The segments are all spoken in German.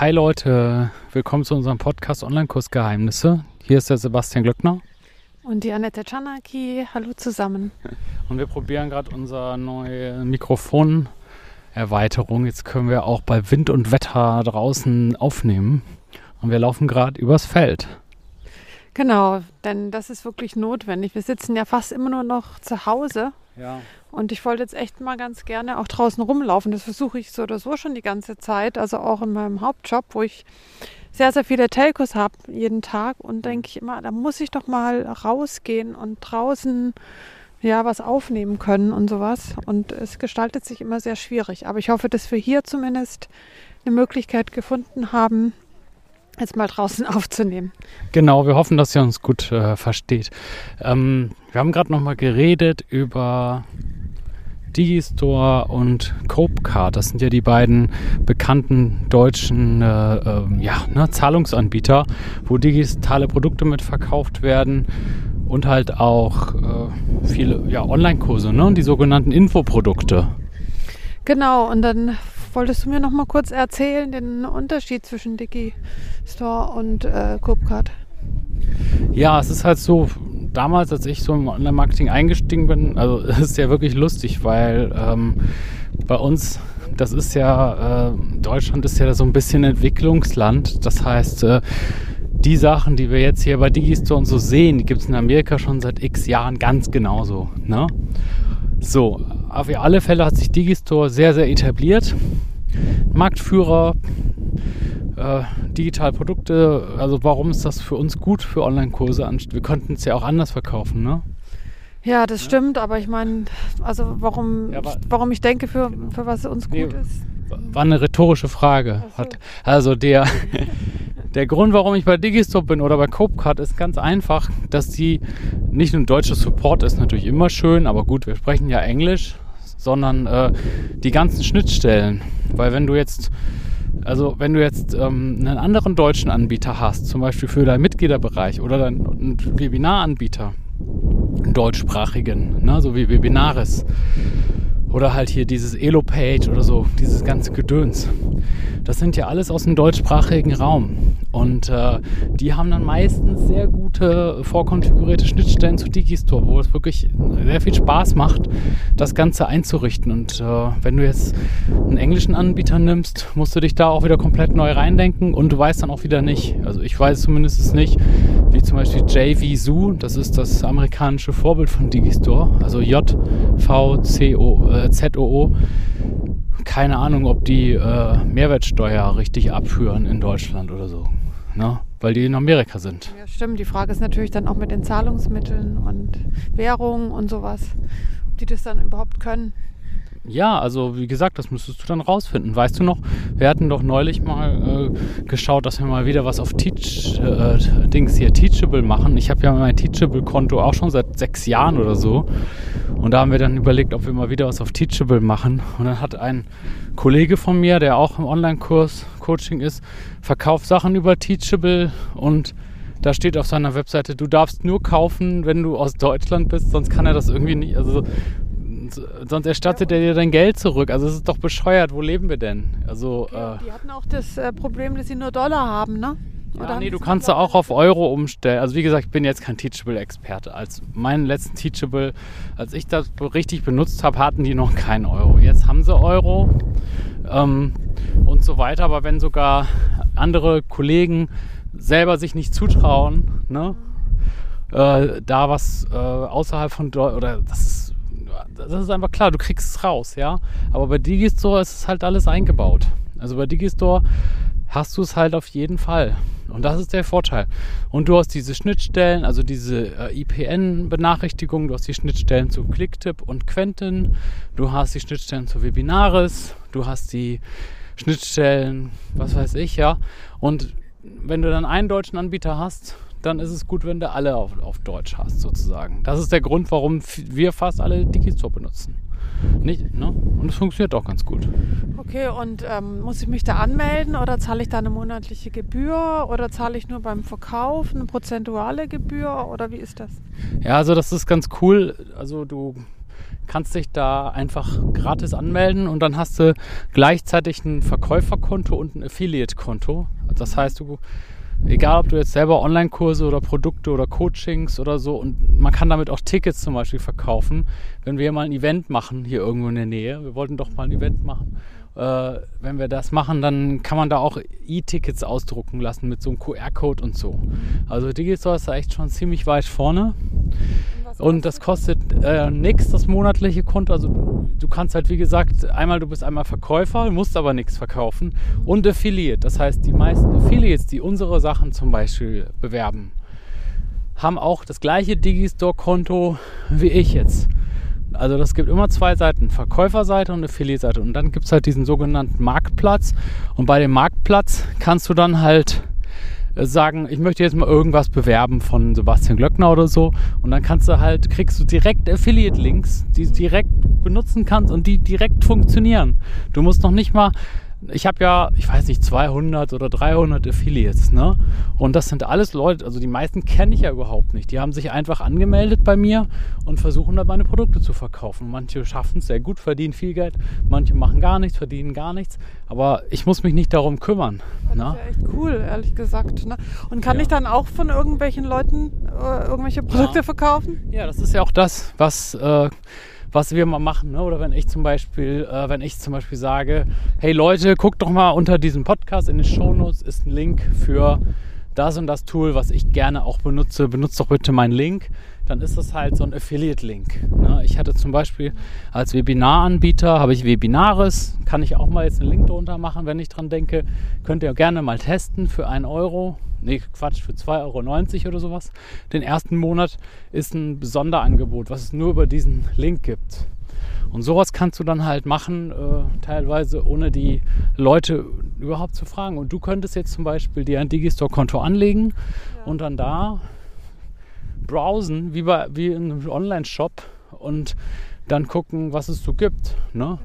Hi Leute, willkommen zu unserem Podcast Online-Kurs Geheimnisse. Hier ist der Sebastian Glöckner. Und die Annette Czanaki. Hallo zusammen. Und wir probieren gerade unsere neue Mikrofonerweiterung. Jetzt können wir auch bei Wind und Wetter draußen aufnehmen. Und wir laufen gerade übers Feld. Genau, denn das ist wirklich notwendig. Wir sitzen ja fast immer nur noch zu Hause. Ja. Und ich wollte jetzt echt mal ganz gerne auch draußen rumlaufen. Das versuche ich so oder so schon die ganze Zeit. Also auch in meinem Hauptjob, wo ich sehr, sehr viele Telcos habe jeden Tag. Und denke ich immer, da muss ich doch mal rausgehen und draußen ja was aufnehmen können und sowas. Und es gestaltet sich immer sehr schwierig. Aber ich hoffe, dass wir hier zumindest eine Möglichkeit gefunden haben, jetzt mal draußen aufzunehmen. Genau, wir hoffen, dass ihr uns gut äh, versteht. Ähm, wir haben gerade noch mal geredet über Digistore und Copecard. Das sind ja die beiden bekannten deutschen äh, äh, ja, ne, Zahlungsanbieter, wo digitale Produkte mitverkauft werden und halt auch äh, viele ja, Online-Kurse, ne, die sogenannten Infoprodukte. Genau, und dann wolltest du mir noch mal kurz erzählen, den Unterschied zwischen Digistore und äh, Copecard? Ja, es ist halt so, damals, als ich so im Online-Marketing eingestiegen bin, also es ist ja wirklich lustig, weil ähm, bei uns, das ist ja, äh, Deutschland ist ja so ein bisschen Entwicklungsland. Das heißt, äh, die Sachen, die wir jetzt hier bei Digistore und so sehen, die gibt es in Amerika schon seit x Jahren ganz genauso. Ne? So, auf alle Fälle hat sich Digistore sehr, sehr etabliert. Marktführer, äh, digitale Produkte, also warum ist das für uns gut für Online-Kurse? Wir könnten es ja auch anders verkaufen, ne? Ja, das ja. stimmt, aber ich meine, also warum, ja, warum ich denke, für, genau. für was uns gut nee, ist. War eine rhetorische Frage. So. Hat, also der, der Grund, warum ich bei Digistop bin oder bei Copecard, ist ganz einfach, dass die nicht nur deutscher Support ist, natürlich immer schön, aber gut, wir sprechen ja Englisch, sondern äh, die ganzen Schnittstellen. Weil wenn du jetzt also wenn du jetzt ähm, einen anderen deutschen Anbieter hast, zum Beispiel für deinen Mitgliederbereich oder deinen Webinaranbieter, einen deutschsprachigen, ne, so wie Webinaris, oder halt hier dieses Elo-Page oder so, dieses ganze Gedöns. Das sind ja alles aus dem deutschsprachigen Raum. Und äh, die haben dann meistens sehr gute vorkonfigurierte Schnittstellen zu Digistore, wo es wirklich sehr viel Spaß macht, das Ganze einzurichten. Und äh, wenn du jetzt einen englischen Anbieter nimmst, musst du dich da auch wieder komplett neu reindenken und du weißt dann auch wieder nicht. Also ich weiß zumindest nicht, wie zum Beispiel JVZoo, das ist das amerikanische Vorbild von Digistore, also J-V-C-O. Äh, äh, ZOO. Keine Ahnung, ob die äh, Mehrwertsteuer richtig abführen in Deutschland oder so. Ne? Weil die in Amerika sind. Ja, stimmt. Die Frage ist natürlich dann auch mit den Zahlungsmitteln und Währungen und sowas, ob die das dann überhaupt können. Ja, also wie gesagt, das müsstest du dann rausfinden. Weißt du noch, wir hatten doch neulich mal äh, geschaut, dass wir mal wieder was auf Teach, äh, Dings hier, Teachable machen. Ich habe ja mein Teachable-Konto auch schon seit sechs Jahren oder so. Und da haben wir dann überlegt, ob wir mal wieder was auf Teachable machen. Und dann hat ein Kollege von mir, der auch im Online-Kurs Coaching ist, verkauft Sachen über Teachable und da steht auf seiner Webseite, du darfst nur kaufen, wenn du aus Deutschland bist, sonst kann er das irgendwie nicht. Also sonst erstattet er dir dein Geld zurück. Also es ist doch bescheuert. Wo leben wir denn? Also okay, äh, die hatten auch das äh, Problem, dass sie nur Dollar haben, ne? Ja, nee, du kannst da auch auf Euro umstellen. Also wie gesagt, ich bin jetzt kein Teachable-Experte. Als meinen letzten Teachable, als ich das richtig benutzt habe, hatten die noch keinen Euro. Jetzt haben sie Euro ähm, und so weiter. Aber wenn sogar andere Kollegen selber sich nicht zutrauen, ne, äh, da was äh, außerhalb von Deutschland, oder das ist das ist einfach klar, du kriegst es raus, ja. Aber bei Digistore ist es halt alles eingebaut. Also bei Digistore hast du es halt auf jeden Fall. Und das ist der Vorteil. Und du hast diese Schnittstellen, also diese äh, IPN-Benachrichtigungen, du hast die Schnittstellen zu Clicktip und Quentin, du hast die Schnittstellen zu Webinaris, du hast die Schnittstellen, was weiß ich, ja. Und wenn du dann einen deutschen Anbieter hast, dann ist es gut, wenn du alle auf, auf Deutsch hast, sozusagen. Das ist der Grund, warum wir fast alle Digistore benutzen. Nicht, ne? Und es funktioniert auch ganz gut. Okay, und ähm, muss ich mich da anmelden oder zahle ich da eine monatliche Gebühr oder zahle ich nur beim Verkauf eine prozentuale Gebühr oder wie ist das? Ja, also das ist ganz cool. Also du kannst dich da einfach gratis anmelden und dann hast du gleichzeitig ein Verkäuferkonto und ein Affiliate-Konto. Das heißt, du egal ob du jetzt selber Online-Kurse oder Produkte oder Coachings oder so und man kann damit auch Tickets zum Beispiel verkaufen. Wenn wir mal ein Event machen hier irgendwo in der Nähe, wir wollten doch mal ein Event machen äh, wenn wir das machen, dann kann man da auch E-Tickets ausdrucken lassen mit so einem QR-Code und so. Also Digistore ist da echt schon ziemlich weit vorne. Und das kostet äh, nichts, das monatliche Konto. Also du, kannst halt, wie gesagt, einmal, du bist einmal Verkäufer, musst aber nichts verkaufen. Und Affiliate. Das heißt, die meisten Affiliates, die unsere Sachen zum Beispiel bewerben, haben auch das gleiche Digistore-Konto wie ich jetzt. Also das gibt immer zwei Seiten, Verkäuferseite und Affiliate-Seite. Und dann gibt es halt diesen sogenannten Marktplatz. Und bei dem Marktplatz kannst du dann halt sagen, ich möchte jetzt mal irgendwas bewerben von Sebastian Glöckner oder so. Und dann kannst du halt, kriegst du direkt Affiliate-Links, die du direkt benutzen kannst und die direkt funktionieren. Du musst noch nicht mal ich habe ja, ich weiß nicht, 200 oder 300 Affiliates, ne? Und das sind alles Leute, also die meisten kenne ich ja überhaupt nicht. Die haben sich einfach angemeldet bei mir und versuchen da meine Produkte zu verkaufen. Manche schaffen es sehr gut, verdienen viel Geld, manche machen gar nichts, verdienen gar nichts. Aber ich muss mich nicht darum kümmern. Das ne? ist ja echt cool, ehrlich gesagt. Ne? Und kann ja. ich dann auch von irgendwelchen Leuten äh, irgendwelche Produkte ja. verkaufen? Ja, das ist ja auch das, was äh, was wir mal machen. Ne? Oder wenn ich zum Beispiel, äh, wenn ich zum Beispiel sage, hey Leute, guckt doch mal unter diesem Podcast in den Shownotes ist ein Link für das und das Tool, was ich gerne auch benutze. Benutzt doch bitte meinen Link. Dann ist das halt so ein Affiliate-Link. Ne? Ich hatte zum Beispiel als Webinaranbieter habe ich Webinaris. Kann ich auch mal jetzt einen Link drunter machen, wenn ich dran denke. Könnt ihr gerne mal testen für einen Euro nee, Quatsch, für 2,90 Euro oder sowas. Den ersten Monat ist ein Sonderangebot, was es nur über diesen Link gibt. Und sowas kannst du dann halt machen, äh, teilweise ohne die Leute überhaupt zu fragen. Und du könntest jetzt zum Beispiel dir ein Digistore-Konto anlegen ja. und dann da browsen, wie, bei, wie in einem Online-Shop und dann gucken, was es so gibt. Ne?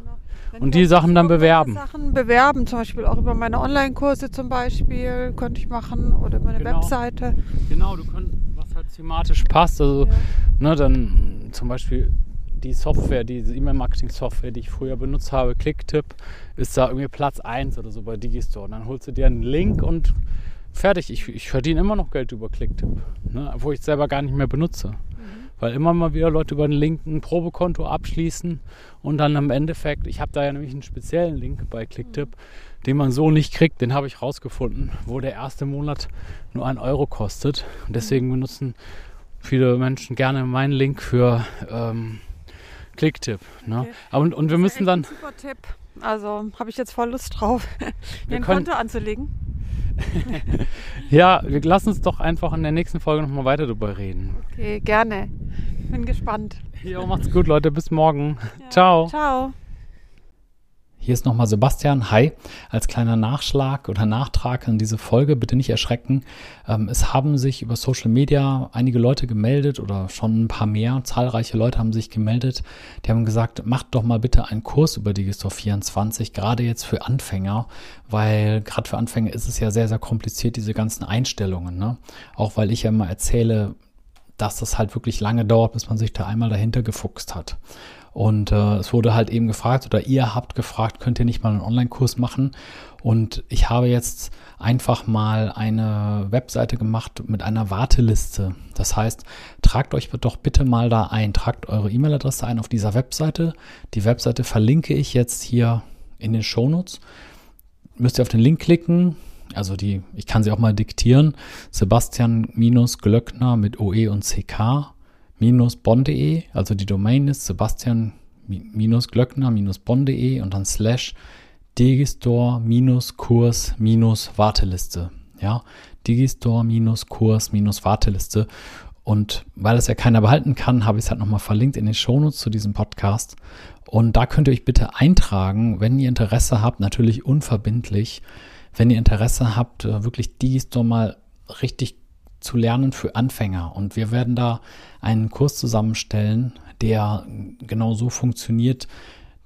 Genau und die Sachen dann bewerben. Sachen bewerben, zum Beispiel auch über meine Online-Kurse zum Beispiel, könnte ich machen oder meine genau. Webseite. Genau, du könntest, was halt thematisch passt. Also, ja. ne, dann zum Beispiel die Software, diese E-Mail-Marketing-Software, die ich früher benutzt habe, Clicktip, ist da irgendwie Platz 1 oder so bei Digistore. Und dann holst du dir einen Link und fertig. Ich, ich verdiene immer noch Geld über Clicktip, ne, obwohl ich es selber gar nicht mehr benutze weil immer mal wieder Leute über den Link ein Probekonto abschließen und dann im Endeffekt, ich habe da ja nämlich einen speziellen Link bei Clicktip, den man so nicht kriegt, den habe ich rausgefunden, wo der erste Monat nur ein Euro kostet. Und deswegen benutzen viele Menschen gerne meinen Link für ähm, Clicktip. Ne? Okay. Und, und wir müssen dann. super Tipp. Also habe ich jetzt voll Lust drauf, mir ein Konto anzulegen. ja, wir lassen uns doch einfach in der nächsten Folge nochmal weiter darüber reden. Okay, gerne. Bin gespannt. Jo, macht's gut, Leute. Bis morgen. Ja. Ciao. Ciao. Hier ist nochmal Sebastian. Hi, als kleiner Nachschlag oder Nachtrag an diese Folge, bitte nicht erschrecken. Ähm, es haben sich über Social Media einige Leute gemeldet oder schon ein paar mehr, zahlreiche Leute haben sich gemeldet. Die haben gesagt, macht doch mal bitte einen Kurs über Digistore 24, gerade jetzt für Anfänger, weil gerade für Anfänger ist es ja sehr, sehr kompliziert, diese ganzen Einstellungen. Ne? Auch weil ich ja immer erzähle, dass das halt wirklich lange dauert, bis man sich da einmal dahinter gefuchst hat. Und äh, es wurde halt eben gefragt, oder ihr habt gefragt, könnt ihr nicht mal einen Online-Kurs machen? Und ich habe jetzt einfach mal eine Webseite gemacht mit einer Warteliste. Das heißt, tragt euch doch bitte mal da ein, tragt eure E-Mail-Adresse ein auf dieser Webseite. Die Webseite verlinke ich jetzt hier in den Shownotes. Müsst ihr auf den Link klicken, also die, ich kann sie auch mal diktieren. Sebastian-Glöckner mit OE und CK bonn.de, also die Domain ist sebastian-glöckner-bonn.de und dann slash digistore-kurs-warteliste. Ja, digistore-kurs-warteliste. Und weil es ja keiner behalten kann, habe ich es halt nochmal verlinkt in den Shownotes zu diesem Podcast. Und da könnt ihr euch bitte eintragen, wenn ihr Interesse habt, natürlich unverbindlich, wenn ihr Interesse habt, äh, wirklich Digistore mal richtig zu lernen für Anfänger. Und wir werden da einen Kurs zusammenstellen, der genau so funktioniert,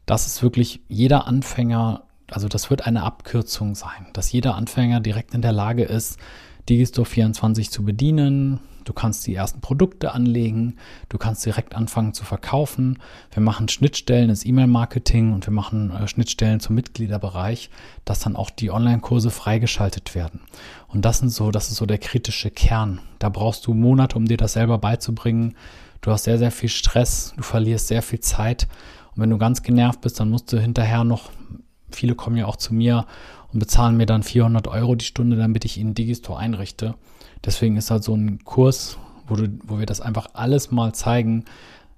dass es wirklich jeder Anfänger, also das wird eine Abkürzung sein, dass jeder Anfänger direkt in der Lage ist, Digistore 24 zu bedienen, Du kannst die ersten Produkte anlegen, du kannst direkt anfangen zu verkaufen. Wir machen Schnittstellen ins E-Mail-Marketing und wir machen äh, Schnittstellen zum Mitgliederbereich, dass dann auch die Online-Kurse freigeschaltet werden. Und das sind so, das ist so der kritische Kern. Da brauchst du Monate, um dir das selber beizubringen. Du hast sehr, sehr viel Stress, du verlierst sehr viel Zeit. Und wenn du ganz genervt bist, dann musst du hinterher noch, viele kommen ja auch zu mir und bezahlen mir dann 400 Euro die Stunde, damit ich ihnen Digistore einrichte. Deswegen ist halt so ein Kurs, wo, du, wo wir das einfach alles mal zeigen,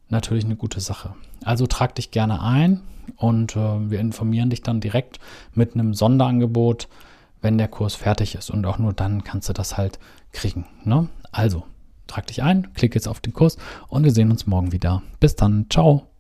natürlich eine gute Sache. Also trag dich gerne ein und äh, wir informieren dich dann direkt mit einem Sonderangebot, wenn der Kurs fertig ist. Und auch nur dann kannst du das halt kriegen. Ne? Also, trag dich ein, klick jetzt auf den Kurs und wir sehen uns morgen wieder. Bis dann, ciao.